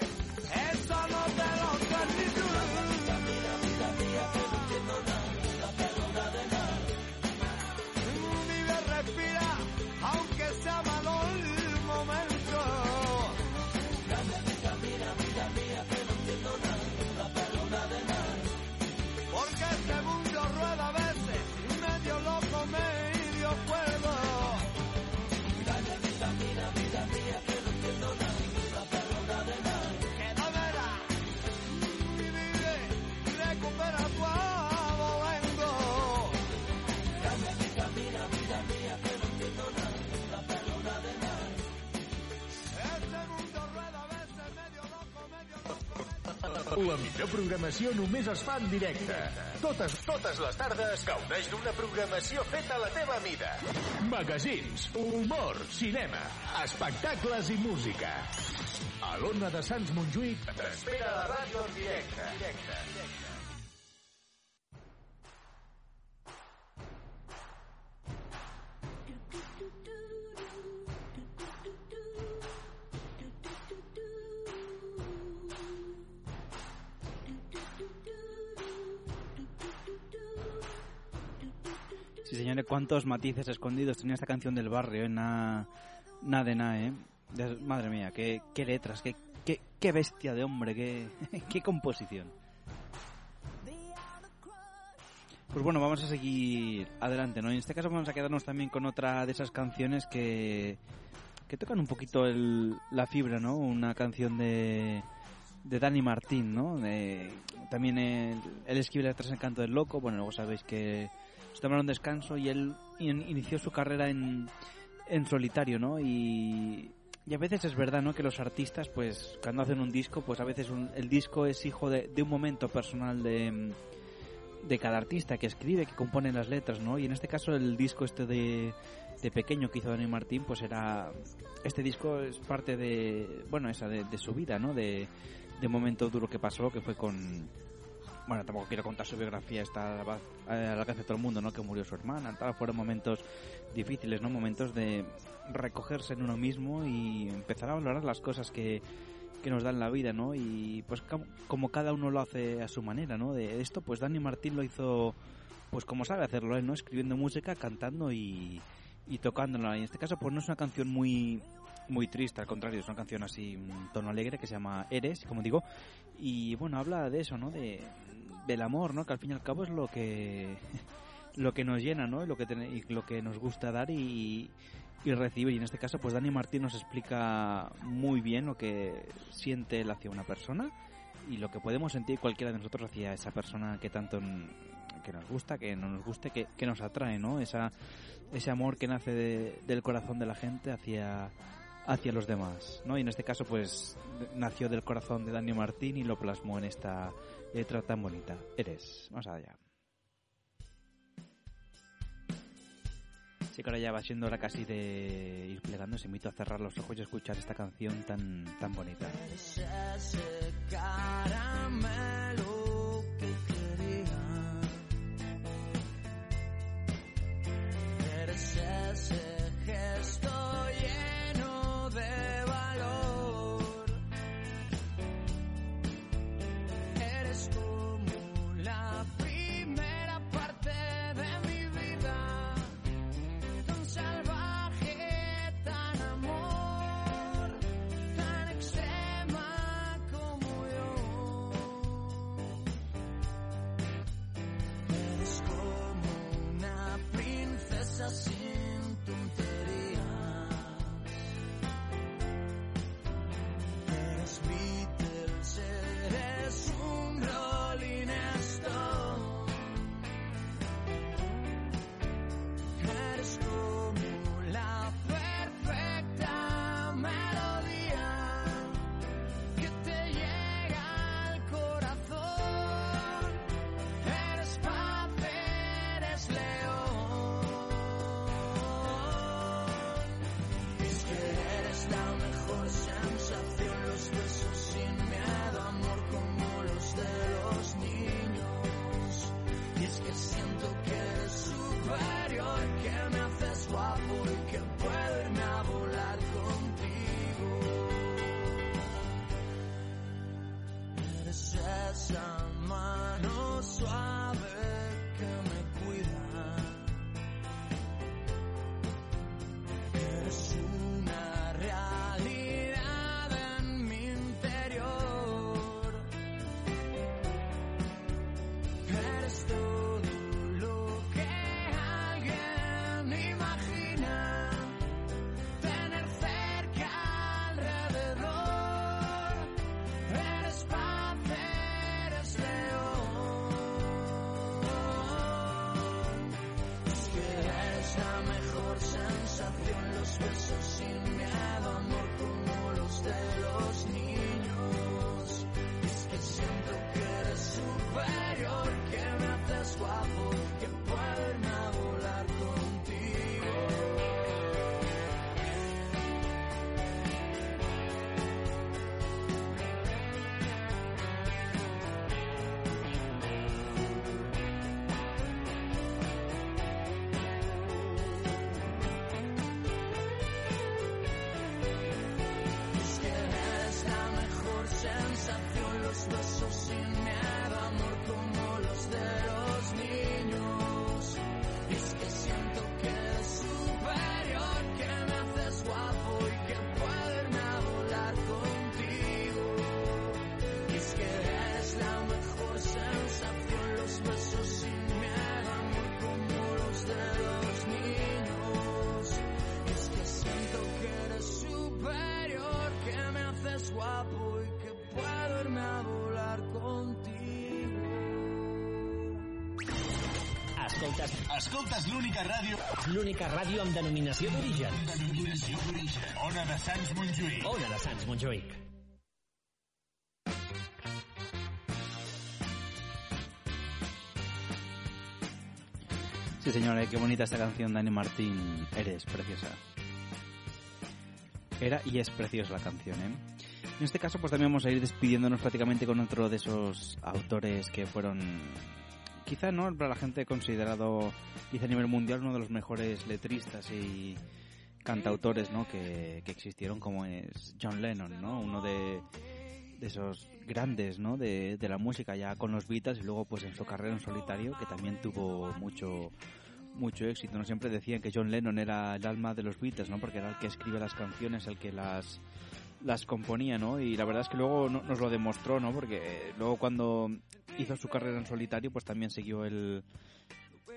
La millor programació només es fa en directe. Totes, totes les tardes gaudeix d'una programació feta a la teva mida. Magazins, humor, cinema, espectacles i música. A l'Ona de Sants Montjuïc t'espera la ràdio en directe. directe. Sí, señores, cuántos matices escondidos tenía esta canción del barrio, en na, na de na, ¿eh? Madre mía, qué, qué letras, qué, qué, qué bestia de hombre, qué, qué composición. Pues bueno, vamos a seguir adelante, ¿no? En este caso vamos a quedarnos también con otra de esas canciones que, que tocan un poquito el, la fibra, ¿no? Una canción de, de Dani Martín, ¿no? De- también él, él escribe letras en Canto del Loco, bueno, luego sabéis que se tomaron descanso y él in- inició su carrera en, en solitario, ¿no? Y, a veces es verdad, ¿no? Que los artistas, pues, cuando hacen un disco, pues a veces un- el disco es hijo de, un momento personal de, de cada artista que escribe, que compone las letras, ¿no? Y en este caso el disco este de, de pequeño que hizo Dani Martín, pues era... Este disco es parte de, bueno, esa de, su vida, ¿no? De, de momento duro que pasó, que fue con, bueno, tampoco quiero contar su biografía, está al al alcance de todo el mundo, ¿no? Que murió su hermana, tal, fueron momentos difíciles, ¿no? Momentos de recogerse en uno mismo y empezar a valorar las cosas que, que nos dan la vida, ¿no? Y pues como, cada uno lo hace a su manera, ¿no? De esto, pues Dani Martín lo hizo, pues como sabe hacerlo, él, ¿no? Escribiendo música, cantando y, y tocándola. Y en este caso, pues no es una canción muy muy triste, al contrario, es una canción así, un tono alegre que se llama Eres, como digo, y bueno, habla de eso, ¿no? De, del amor, ¿no? Que al fin y al cabo es lo que lo que nos llena, ¿no? Y lo que ten- y lo que nos gusta dar y, y recibir. Y en este caso, pues Dani Martín nos explica muy bien lo que siente él hacia una persona y lo que podemos sentir cualquiera de nosotros hacia esa persona que tanto que nos gusta, que no nos guste, que, que nos atrae, ¿no? Esa, ese amor que nace de- del corazón de la gente hacia hacia los demás, ¿no? Y en este caso, pues, nació del corazón de Dani Martín y lo plasmó en esta letra tan bonita. Eres. Vamos allá. Sí que ahora ya va siendo hora casi de ir plegándose. Invito a cerrar los ojos y a escuchar esta canción tan, tan bonita. Eres ese caramelo que quería. Eres ese gesto lleno Escoltes, escoltes l'única ràdio... L'única ràdio amb denominació d'origen. Denominació d'origen. Ona de Sants Montjuïc. Ona de Sants Montjuïc. Sí, señora, qué bonita esta canción, Dani Martín. Eres preciosa. Era y es preciosa la canción, ¿eh? En este caso, pues también vamos a ir despidiéndonos prácticamente con otro de esos autores que fueron, quizá no para la gente considerado, quizá a nivel mundial, uno de los mejores letristas y cantautores ¿no? que, que existieron, como es John Lennon, ¿no? uno de, de esos grandes ¿no? de, de la música ya con los Beatles y luego pues en su carrera en solitario que también tuvo mucho mucho éxito. ¿no? Siempre decían que John Lennon era el alma de los Beatles, ¿no? porque era el que escribe las canciones, el que las las componía, ¿no? Y la verdad es que luego no- nos lo demostró, ¿no? Porque luego cuando hizo su carrera en solitario, pues también siguió el,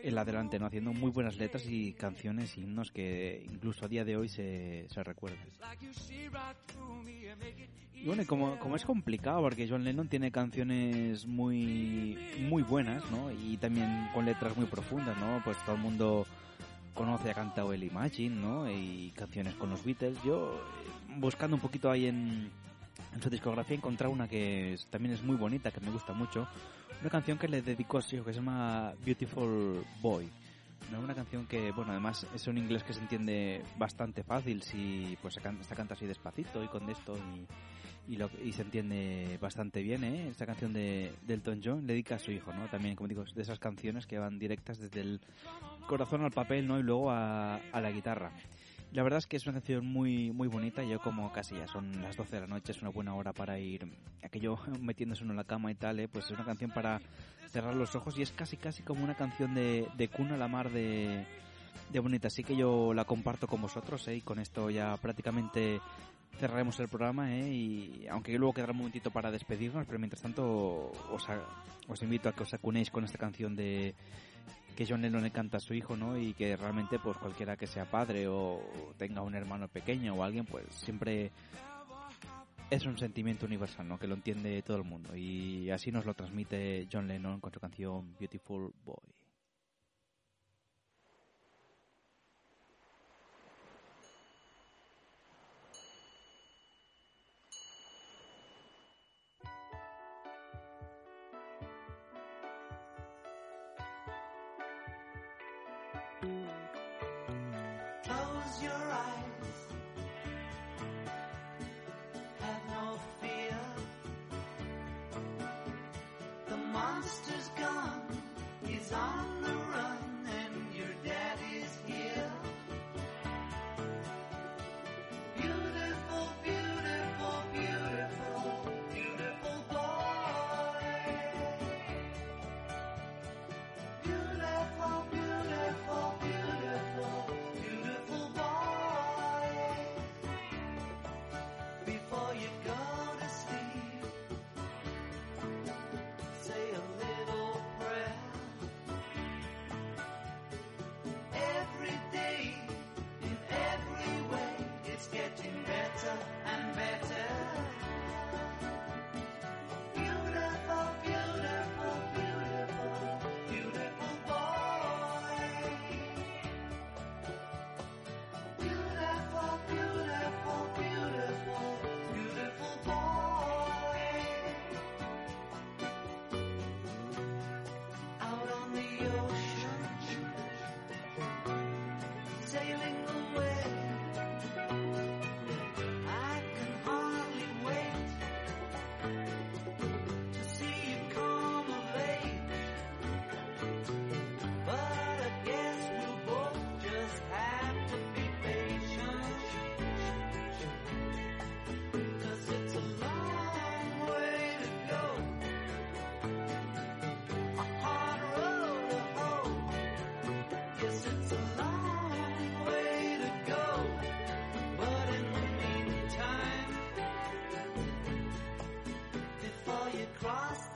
el adelante, ¿no? Haciendo muy buenas letras y canciones, himnos que incluso a día de hoy se, se recuerdan. Y bueno, como, como es complicado, porque John Lennon tiene canciones muy, muy buenas, ¿no? Y también con letras muy profundas, ¿no? Pues todo el mundo conoce, ha cantado el Imagine, ¿no? Y canciones con los Beatles. Yo, buscando un poquito ahí en, en su discografía, he encontrado una que también es muy bonita, que me gusta mucho. Una canción que le dedicó a su hijo, que se llama Beautiful Boy. ¿no? Una canción que, bueno, además es un inglés que se entiende bastante fácil si pues se can- está canta así despacito y con esto y, y, lo- y se entiende bastante bien, ¿eh? Esta canción de, de Elton John le dedica a su hijo, ¿no? También, como digo, de esas canciones que van directas desde el corazón al papel, ¿no? Y luego a la guitarra. La verdad es que es una canción muy muy bonita. Yo como casi ya son las 12 de la noche, es una buena hora para ir aquello metiéndose uno en la cama y tal, ¿eh? Pues es una canción para cerrar los ojos y es casi casi como una canción de, de cuna a la mar de, de bonita. Así que yo la comparto con vosotros, ¿eh? Y con esto ya prácticamente cerraremos el programa, ¿eh? Y aunque luego quedará un momentito para despedirnos, pero mientras tanto os, os invito a que os acunéis con esta canción de que John Lennon le canta a su hijo, ¿no? Y que realmente, pues cualquiera que sea padre o tenga un hermano pequeño o alguien, pues siempre es un sentimiento universal, ¿no? Que lo entiende todo el mundo. Y así nos lo transmite John Lennon con su canción Beautiful Boy. lost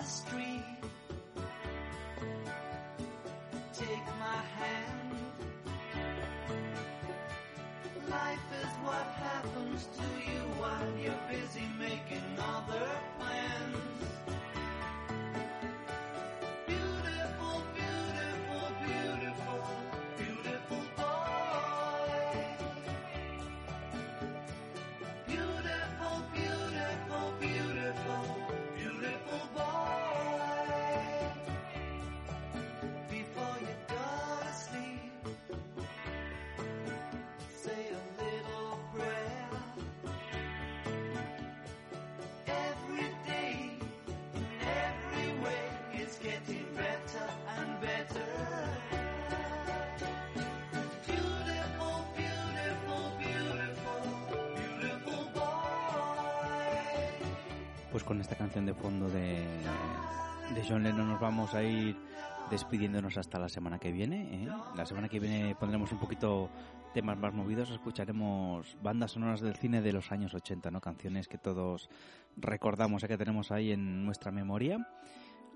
pues con esta canción de fondo de, de John Lennon nos vamos a ir despidiéndonos hasta la semana que viene. ¿eh? La semana que viene pondremos un poquito temas más movidos, escucharemos bandas sonoras del cine de los años 80, ¿no? Canciones que todos recordamos, ¿eh? que tenemos ahí en nuestra memoria.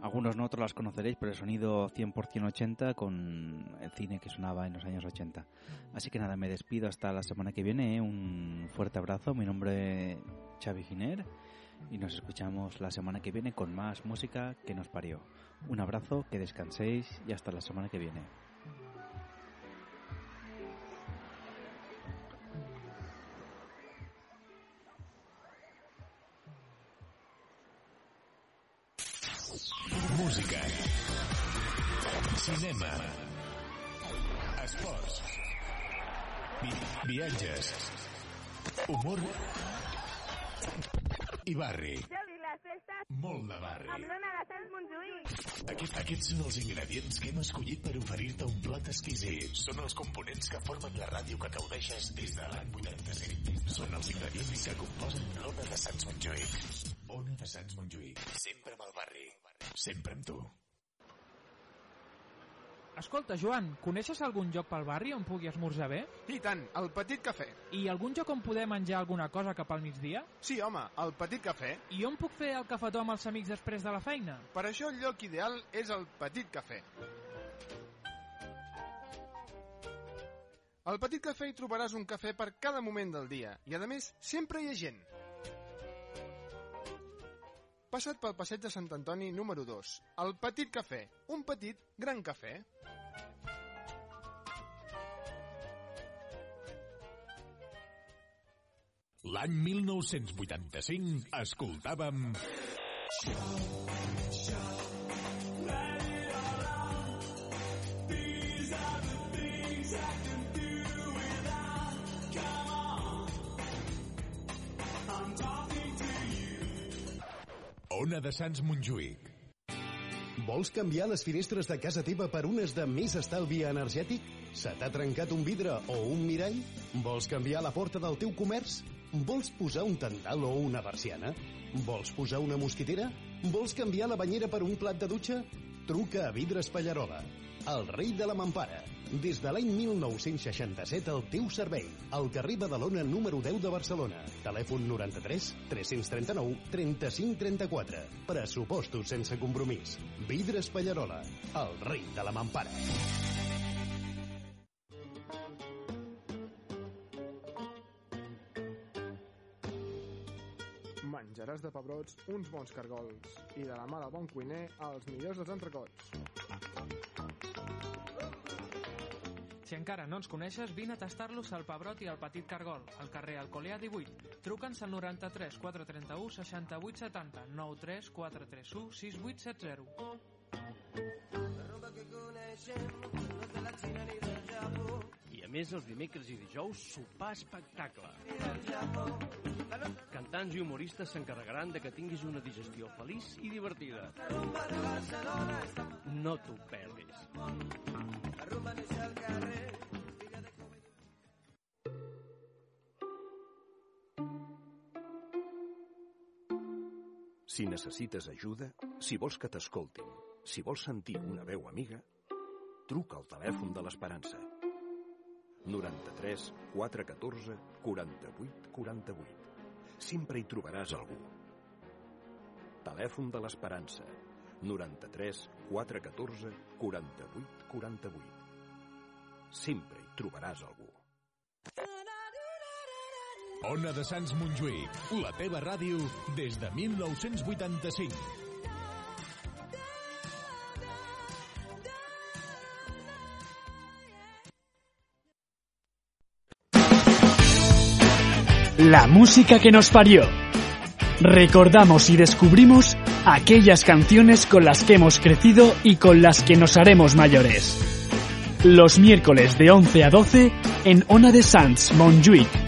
Algunos no, otros las conoceréis, pero el sonido 100% 80 con el cine que sonaba en los años 80. Así que nada, me despido hasta la semana que viene. ¿eh? Un fuerte abrazo. Mi nombre es Xavi Giner y nos escuchamos la semana que viene con más música que nos parió. Un abrazo, que descanséis y hasta la semana que viene. Música. Cinema. Esports. Vi. Humor. I barri. Molt de barri. Amb l'Ona de Sants Montjuïc. Aquest, aquests són els ingredients que hem escollit per oferir-te un plat exquisit. Són els components que formen la ràdio que gaudeixes des de l'any 85. Són els ingredients que composen l'Ona de Sants Montjuïc. Ona de Sants Montjuïc. Sempre amb el barri. Sempre amb tu. Escolta, Joan, coneixes algun lloc pel barri on pugui esmorzar bé? I tant, el Petit Cafè. I algun lloc on poder menjar alguna cosa cap al migdia? Sí, home, el Petit Cafè. I on puc fer el cafetó amb els amics després de la feina? Per això el lloc ideal és el Petit Cafè. Al Petit Cafè hi trobaràs un cafè per cada moment del dia i, a més, sempre hi ha gent. Passa't pel passeig de Sant Antoni número 2. El Petit Cafè. Un petit, gran cafè. L'any 1985 escoltàvem... Ona de Sants Montjuïc. Vols canviar les finestres de casa teva per unes de més estalvi energètic? Se t'ha trencat un vidre o un mirall? Vols canviar la porta del teu comerç? Vols posar un tendal o una persiana? Vols posar una mosquitera? Vols canviar la banyera per un plat de dutxa? Truca a Vidres Pallarola, el rei de la mampara. Des de l'any 1967 al teu servei. Al carrer Badalona número 10 de Barcelona. Telèfon 93 339 35 34. Pressupostos sense compromís. Vidres Pallarola, el rei de la mampara. De pebrots uns bons cargols i de la mà del bon cuiner els millors dels entrecots. Si encara no ens coneixes, vine a tastar-los al Pebrot i al Petit Cargol, al carrer Alcolea 18. Truca'ns al 93 431 68 70 93 431 6870. I a més, els dimecres i dijous, sopar espectacle. Cantants i humoristes s'encarregaran de que tinguis una digestió feliç i divertida. No t'ho perdis. Si necessites ajuda, si vols que t'escoltin, si vols sentir una veu amiga, truca al telèfon de l'Esperança. 93 414 48 48. Sempre hi trobaràs algú. Telèfon de l'Esperança. 93 414 48 48. Sempre hi trobaràs algú. Ona de Sants Montjuïc, la teva ràdio des de 1985. La música que nos parió. Recordamos y descubrimos aquellas canciones con las que hemos crecido y con las que nos haremos mayores. Los miércoles de 11 a 12 en Ona de Sans, Montjuïc.